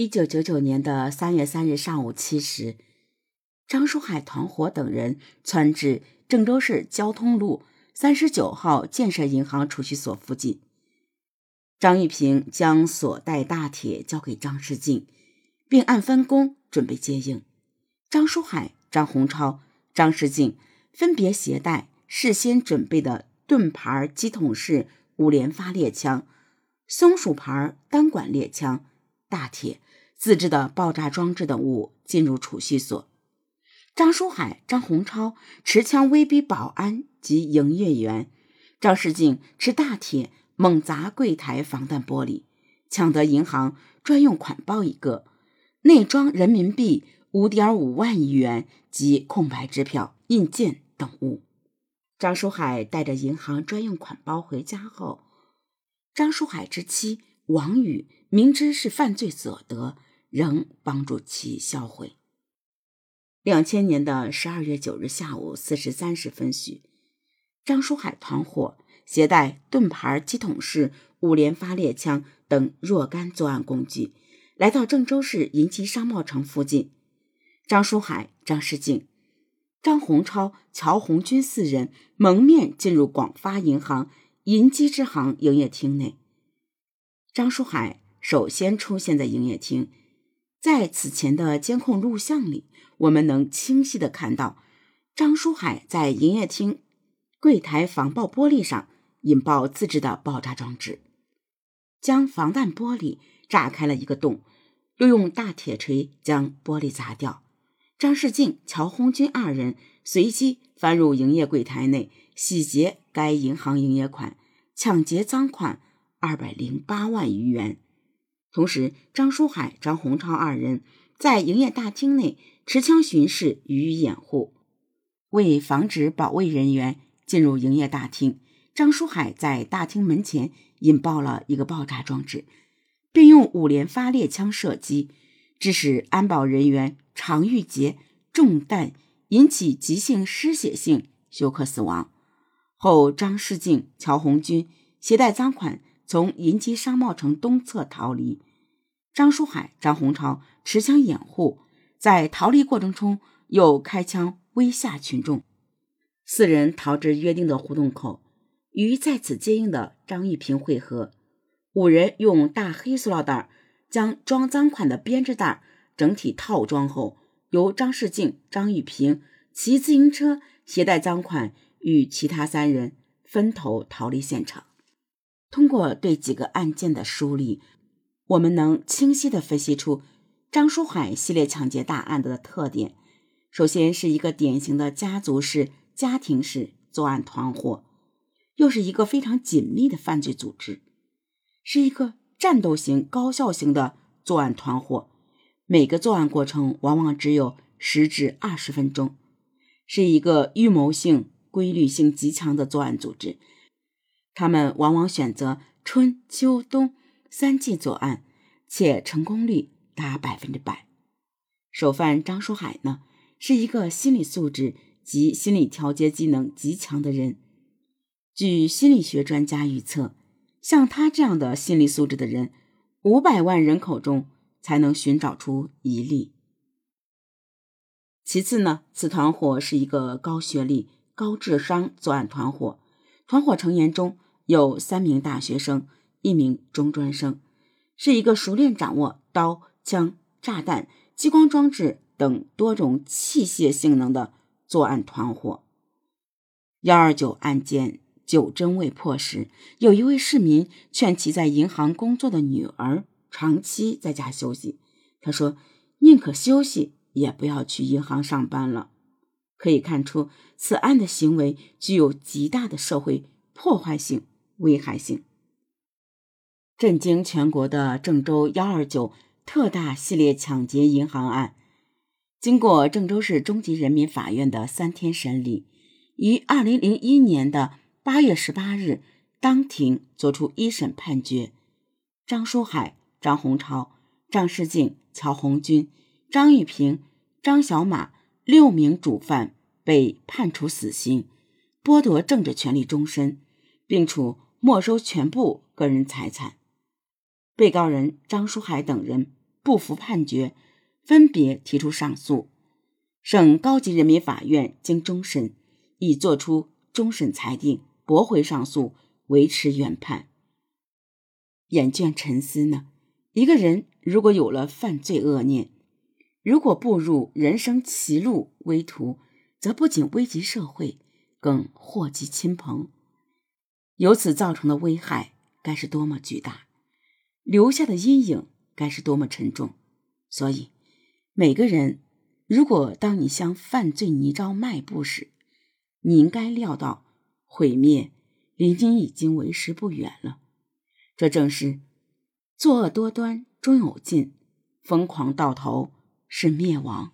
一九九九年的三月三日上午七时，张书海团伙等人窜至郑州市交通路三十九号建设银行储蓄所附近。张玉平将所带大铁交给张世进，并按分工准备接应。张书海、张洪超、张世进分别携带事先准备的盾牌机筒式五连发猎枪、松鼠牌单管猎枪。大铁、自制的爆炸装置等物进入储蓄所。张书海、张洪超持枪威逼保安及营业员，张世静持大铁猛砸柜台防弹玻璃，抢得银行专用款包一个，内装人民币五点五万余元及空白支票、印件等物。张书海带着银行专用款包回家后，张书海之妻。王宇明知是犯罪所得，仍帮助其销毁。两千年的十二月九日下午四时三十分许，张书海团伙携带盾牌机筒式五连发猎枪等若干作案工具，来到郑州市银基商贸城附近。张书海、张世静、张洪超、乔红军四人蒙面进入广发银行银基支行营业厅内。张书海首先出现在营业厅，在此前的监控录像里，我们能清晰的看到张书海在营业厅柜台防爆玻璃上引爆自制的爆炸装置，将防弹玻璃炸开了一个洞，又用大铁锤将玻璃砸掉。张世静、乔红军二人随即翻入营业柜台内，洗劫该银行营业款，抢劫赃款。二百零八万余元。同时，张书海、张洪超二人在营业大厅内持枪巡视，予以掩护。为防止保卫人员进入营业大厅，张书海在大厅门前引爆了一个爆炸装置，并用五连发猎枪射击，致使安保人员常玉杰中弹，引起急性失血性休克死亡。后，张世静、乔红军携带赃款。从银基商贸城东侧逃离，张书海、张洪超持枪掩护，在逃离过程中又开枪威吓群众。四人逃至约定的胡同口，与在此接应的张玉平会合。五人用大黑塑料袋将装赃款的编织袋整体套装后，由张世静、张玉平骑自行车携带赃款，与其他三人分头逃离现场。通过对几个案件的梳理，我们能清晰地分析出张书海系列抢劫大案的特点。首先是一个典型的家族式、家庭式作案团伙，又是一个非常紧密的犯罪组织，是一个战斗型、高效型的作案团伙。每个作案过程往往只有十至二十分钟，是一个预谋性、规律性极强的作案组织。他们往往选择春秋冬三季作案，且成功率达百分之百。首犯张书海呢，是一个心理素质及心理调节技能极强的人。据心理学专家预测，像他这样的心理素质的人，五百万人口中才能寻找出一例。其次呢，此团伙是一个高学历、高智商作案团伙。团伙成员中有三名大学生，一名中专生，是一个熟练掌握刀、枪、炸弹、激光装置等多种器械性能的作案团伙。幺二九案件九侦未破时，有一位市民劝其在银行工作的女儿长期在家休息。他说：“宁可休息，也不要去银行上班了。”可以看出，此案的行为具有极大的社会破坏性、危害性。震惊全国的郑州幺二九特大系列抢劫银行案，经过郑州市中级人民法院的三天审理，于二零零一年的八月十八日当庭作出一审判决：张书海、张洪超、张世静、乔红军、张玉平、张小马。六名主犯被判处死刑，剥夺政治权利终身，并处没收全部个人财产。被告人张书海等人不服判决，分别提出上诉。省高级人民法院经终审，已作出终审裁定，驳回上诉，维持原判。眼倦沉思呢？一个人如果有了犯罪恶念，如果步入人生歧路危途，则不仅危及社会，更祸及亲朋。由此造成的危害该是多么巨大，留下的阴影该是多么沉重。所以，每个人，如果当你向犯罪泥沼迈步时，你应该料到毁灭离你已经为时不远了。这正是作恶多端终有尽，疯狂到头是灭亡。